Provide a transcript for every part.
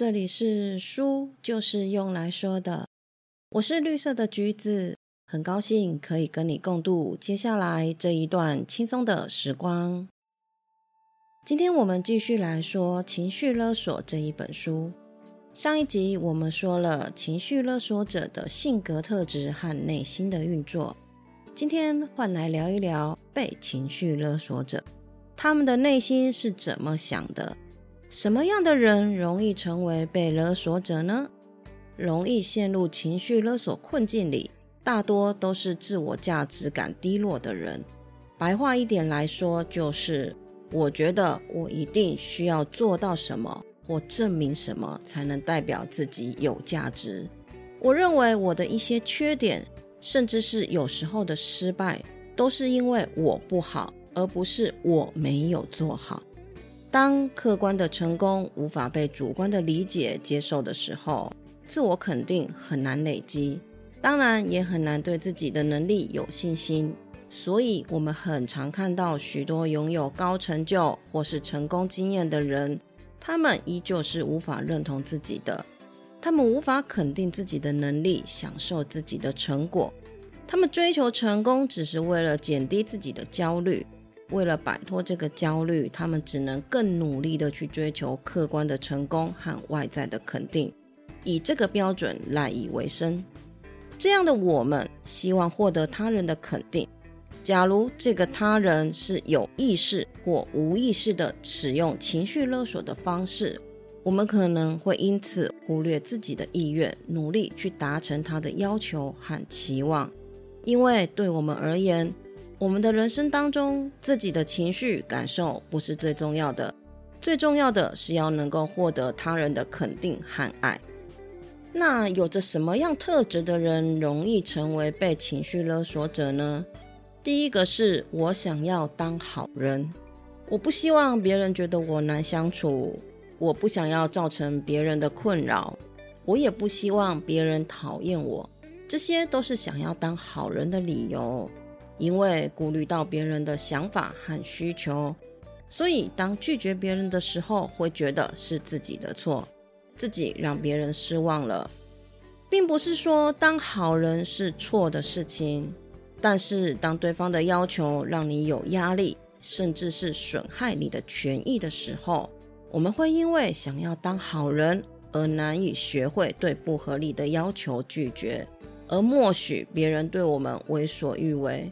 这里是书，就是用来说的。我是绿色的橘子，很高兴可以跟你共度接下来这一段轻松的时光。今天我们继续来说《情绪勒索》这一本书。上一集我们说了情绪勒索者的性格特质和内心的运作，今天换来聊一聊被情绪勒索者，他们的内心是怎么想的？什么样的人容易成为被勒索者呢？容易陷入情绪勒索困境里，大多都是自我价值感低落的人。白话一点来说，就是我觉得我一定需要做到什么。或证明什么才能代表自己有价值？我认为我的一些缺点，甚至是有时候的失败，都是因为我不好，而不是我没有做好。当客观的成功无法被主观的理解接受的时候，自我肯定很难累积，当然也很难对自己的能力有信心。所以，我们很常看到许多拥有高成就或是成功经验的人。他们依旧是无法认同自己的，他们无法肯定自己的能力，享受自己的成果。他们追求成功，只是为了减低自己的焦虑。为了摆脱这个焦虑，他们只能更努力的去追求客观的成功和外在的肯定，以这个标准赖以为生。这样的我们，希望获得他人的肯定。假如这个他人是有意识或无意识的使用情绪勒索的方式，我们可能会因此忽略自己的意愿，努力去达成他的要求和期望。因为对我们而言，我们的人生当中，自己的情绪感受不是最重要的，最重要的是要能够获得他人的肯定和爱。那有着什么样特质的人容易成为被情绪勒索者呢？第一个是我想要当好人，我不希望别人觉得我难相处，我不想要造成别人的困扰，我也不希望别人讨厌我，这些都是想要当好人的理由。因为顾虑到别人的想法和需求，所以当拒绝别人的时候，会觉得是自己的错，自己让别人失望了，并不是说当好人是错的事情。但是，当对方的要求让你有压力，甚至是损害你的权益的时候，我们会因为想要当好人而难以学会对不合理的要求拒绝，而默许别人对我们为所欲为。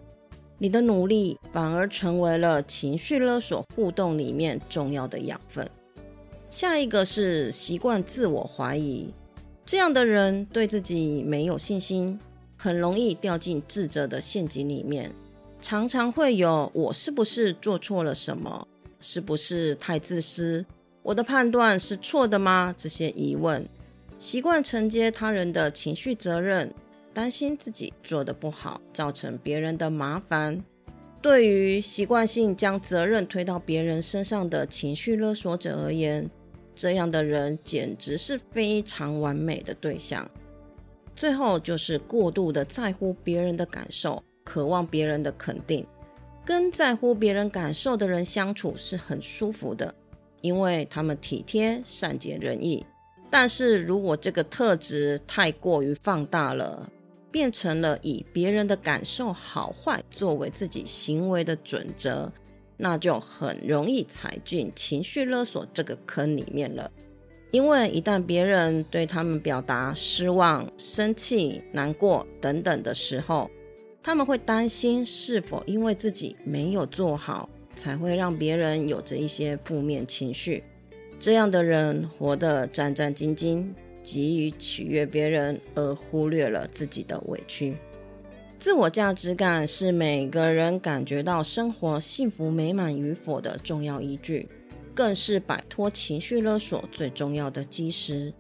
你的努力反而成为了情绪勒索互动里面重要的养分。下一个是习惯自我怀疑，这样的人对自己没有信心。很容易掉进自责的陷阱里面，常常会有“我是不是做错了什么？是不是太自私？我的判断是错的吗？”这些疑问，习惯承接他人的情绪责任，担心自己做的不好，造成别人的麻烦。对于习惯性将责任推到别人身上的情绪勒索者而言，这样的人简直是非常完美的对象。最后就是过度的在乎别人的感受，渴望别人的肯定。跟在乎别人感受的人相处是很舒服的，因为他们体贴、善解人意。但是如果这个特质太过于放大了，变成了以别人的感受好坏作为自己行为的准则，那就很容易踩进情绪勒索这个坑里面了。因为一旦别人对他们表达失望、生气、难过等等的时候，他们会担心是否因为自己没有做好，才会让别人有着一些负面情绪。这样的人活得战战兢兢，急于取悦别人，而忽略了自己的委屈。自我价值感是每个人感觉到生活幸福美满与否的重要依据。更是摆脱情绪勒索最重要的基石。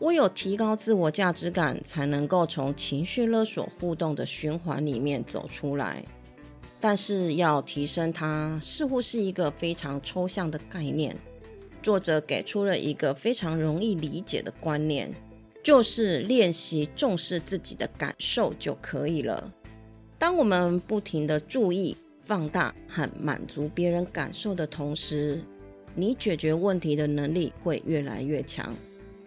唯有提高自我价值感，才能够从情绪勒索互动的循环里面走出来。但是要提升它，似乎是一个非常抽象的概念。作者给出了一个非常容易理解的观念，就是练习重视自己的感受就可以了。当我们不停的注意、放大和满足别人感受的同时，你解决问题的能力会越来越强，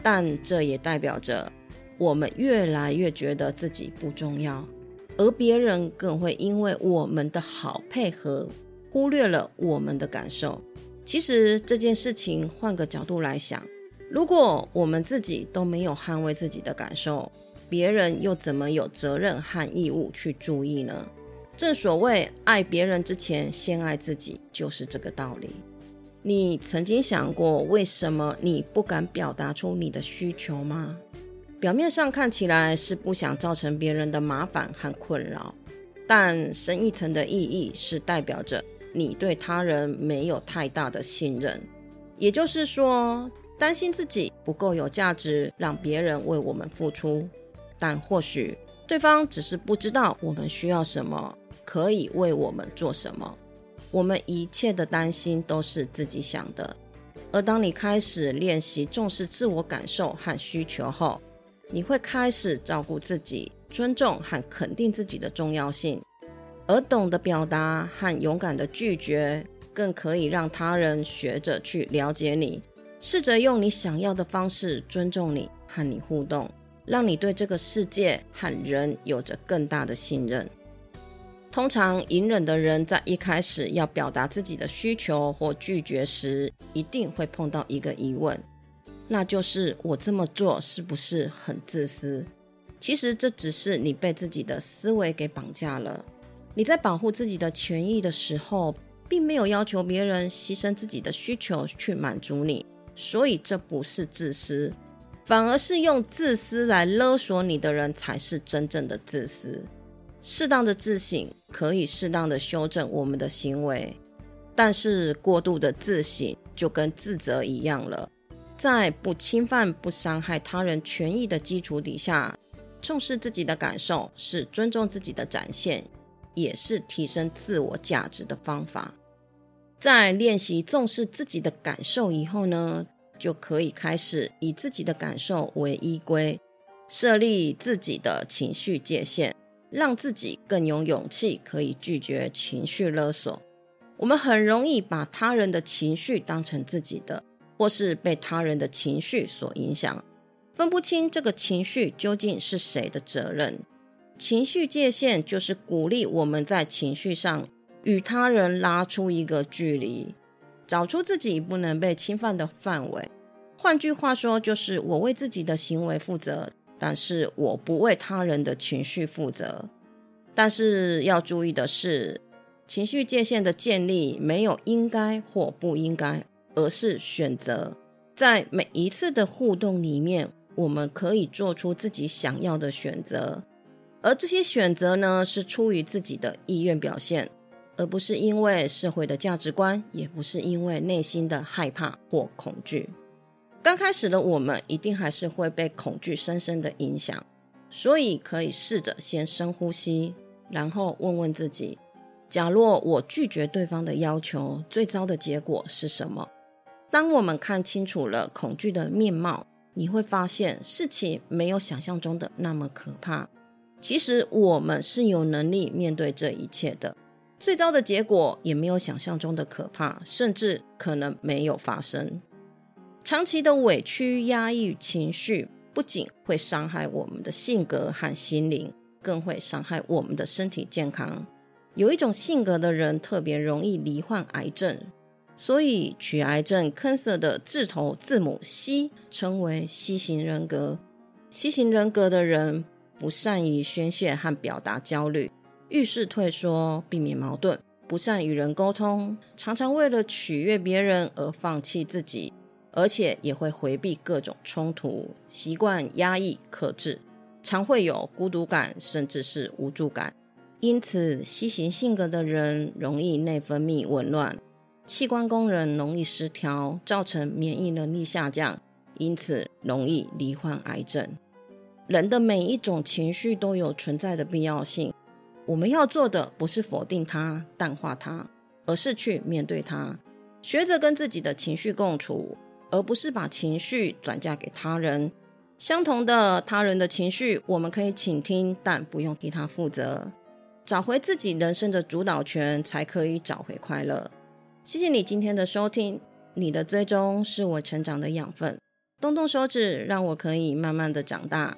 但这也代表着我们越来越觉得自己不重要，而别人更会因为我们的好配合，忽略了我们的感受。其实这件事情换个角度来想，如果我们自己都没有捍卫自己的感受，别人又怎么有责任和义务去注意呢？正所谓爱别人之前，先爱自己，就是这个道理。你曾经想过，为什么你不敢表达出你的需求吗？表面上看起来是不想造成别人的麻烦和困扰，但深一层的意义是代表着你对他人没有太大的信任，也就是说，担心自己不够有价值，让别人为我们付出。但或许对方只是不知道我们需要什么，可以为我们做什么。我们一切的担心都是自己想的。而当你开始练习重视自我感受和需求后，你会开始照顾自己，尊重和肯定自己的重要性。而懂得表达和勇敢的拒绝，更可以让他人学着去了解你，试着用你想要的方式尊重你和你互动。让你对这个世界和人有着更大的信任。通常隐忍的人在一开始要表达自己的需求或拒绝时，一定会碰到一个疑问，那就是我这么做是不是很自私？其实这只是你被自己的思维给绑架了。你在保护自己的权益的时候，并没有要求别人牺牲自己的需求去满足你，所以这不是自私。反而是用自私来勒索你的人，才是真正的自私。适当的自省可以适当的修正我们的行为，但是过度的自省就跟自责一样了。在不侵犯、不伤害他人权益的基础底下，重视自己的感受是尊重自己的展现，也是提升自我价值的方法。在练习重视自己的感受以后呢？就可以开始以自己的感受为依归，设立自己的情绪界限，让自己更有勇气可以拒绝情绪勒索。我们很容易把他人的情绪当成自己的，或是被他人的情绪所影响，分不清这个情绪究竟是谁的责任。情绪界限就是鼓励我们在情绪上与他人拉出一个距离。找出自己不能被侵犯的范围，换句话说，就是我为自己的行为负责，但是我不为他人的情绪负责。但是要注意的是，情绪界限的建立没有应该或不应该，而是选择。在每一次的互动里面，我们可以做出自己想要的选择，而这些选择呢，是出于自己的意愿表现。而不是因为社会的价值观，也不是因为内心的害怕或恐惧。刚开始的我们一定还是会被恐惧深深的影响，所以可以试着先深呼吸，然后问问自己：假若我拒绝对方的要求，最糟的结果是什么？当我们看清楚了恐惧的面貌，你会发现事情没有想象中的那么可怕。其实我们是有能力面对这一切的。最糟的结果也没有想象中的可怕，甚至可能没有发生。长期的委屈、压抑情绪，不仅会伤害我们的性格和心灵，更会伤害我们的身体健康。有一种性格的人特别容易罹患癌症，所以取癌症 cancer 的字头字母 C 称为 C 型人格。C 型人格的人不善于宣泄和表达焦虑。遇事退缩，避免矛盾，不善与人沟通，常常为了取悦别人而放弃自己，而且也会回避各种冲突，习惯压抑克制，常会有孤独感，甚至是无助感。因此西型性格的人容易内分泌紊乱，器官功能容易失调，造成免疫能力下降，因此容易罹患癌症。人的每一种情绪都有存在的必要性。我们要做的不是否定它、淡化它，而是去面对它，学着跟自己的情绪共处，而不是把情绪转嫁给他人。相同的，他人的情绪我们可以倾听，但不用替他负责。找回自己人生的主导权，才可以找回快乐。谢谢你今天的收听，你的追踪是我成长的养分。动动手指，让我可以慢慢的长大。